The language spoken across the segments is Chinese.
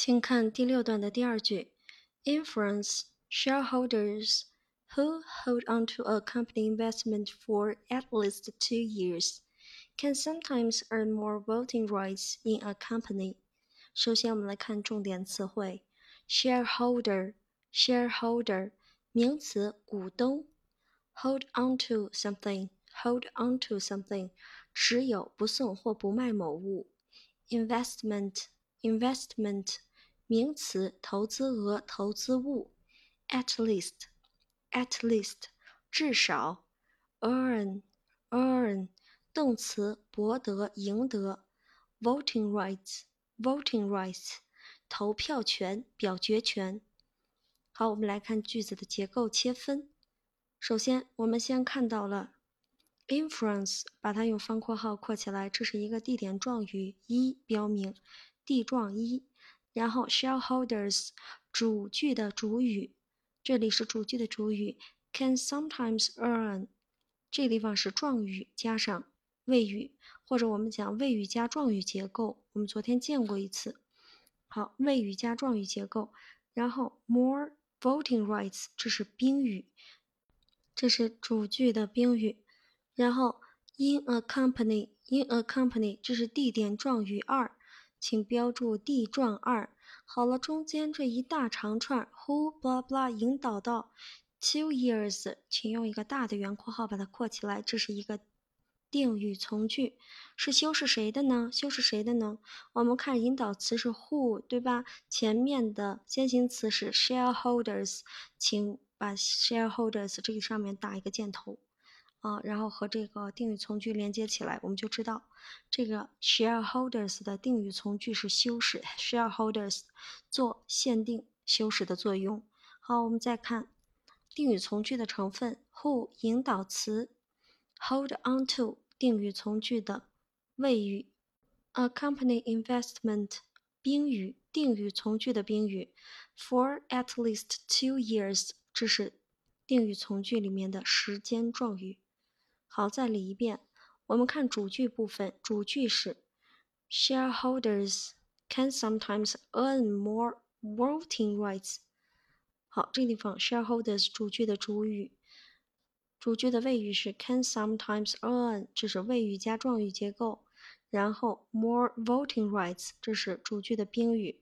请看第六段的第二句：Influence shareholders who hold onto a company investment for at least two years can sometimes earn more voting rights in a company。首先，我们来看重点词汇：shareholder，shareholder，名词，股东；hold onto something，hold onto something，持有、不送或不卖某物；investment，investment。 名词，投资额、投资物。at least，at least，至少。earn，earn，动词，博得、赢得。voting rights，voting rights，投票权、表决权。好，我们来看句子的结构切分。首先，我们先看到了 influence，把它用方括号括起来，这是一个地点状语，一标明地状一。然后，shareholders 主句的主语，这里是主句的主语，can sometimes earn，这地方是状语加上谓语，或者我们讲谓语加状语结构，我们昨天见过一次。好，谓语加状语结构，然后 more voting rights，这是宾语，这是主句的宾语，然后 in a company，in a company，这是地点状语二。请标注地状二。好了，中间这一大长串 who blah blah 引导到 two years，请用一个大的圆括号把它括起来。这是一个定语从句，是修饰谁的呢？修饰谁的呢？我们看引导词是 who，对吧？前面的先行词是 shareholders，请把 shareholders 这个上面打一个箭头。啊，然后和这个定语从句连接起来，我们就知道这个 shareholders 的定语从句是修饰，shareholders 做限定修饰的作用。好，我们再看定语从句的成分，who 引导词，hold onto 定语从句的谓语，a company investment 宾语定语从句的宾语，for at least two years 这是定语从句里面的时间状语。好，再理一遍。我们看主句部分，主句是 shareholders can sometimes earn more voting rights。好，这个地方 shareholders 主句的主语，主句的谓语是 can sometimes earn，这是谓语加状语结构。然后 more voting rights，这是主句的宾语。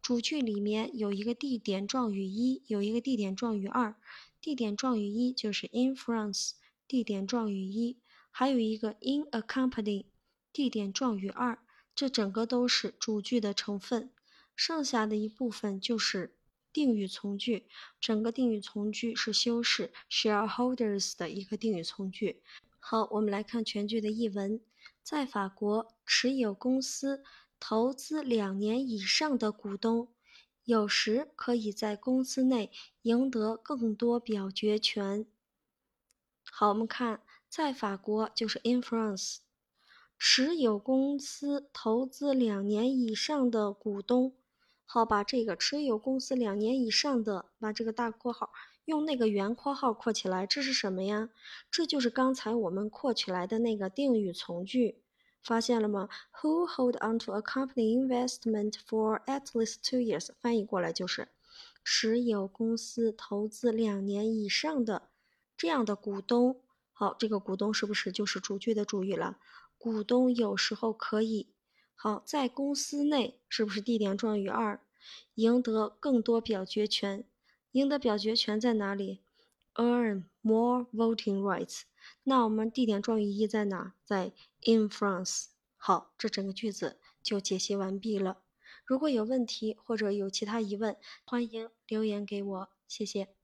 主句里面有一个地点状语一，有一个地点状语二。地点状语一就是 in France。地点状语一，还有一个 in a company，地点状语二，这整个都是主句的成分，剩下的一部分就是定语从句，整个定语从句是修饰 shareholders 的一个定语从句。好，我们来看全句的译文。在法国，持有公司投资两年以上的股东，有时可以在公司内赢得更多表决权。好，我们看，在法国就是 in France，持有公司投资两年以上的股东，好，把这个持有公司两年以上的，把这个大括号用那个圆括号括起来，这是什么呀？这就是刚才我们括起来的那个定语从句，发现了吗？Who hold onto a company investment for at least two years？翻译过来就是持有公司投资两年以上的。这样的股东，好，这个股东是不是就是主句的主语了？股东有时候可以，好，在公司内是不是地点状语二，赢得更多表决权？赢得表决权在哪里？Earn more voting rights。那我们地点状语一在哪？在 in France。好，这整个句子就解析完毕了。如果有问题或者有其他疑问，欢迎留言给我，谢谢。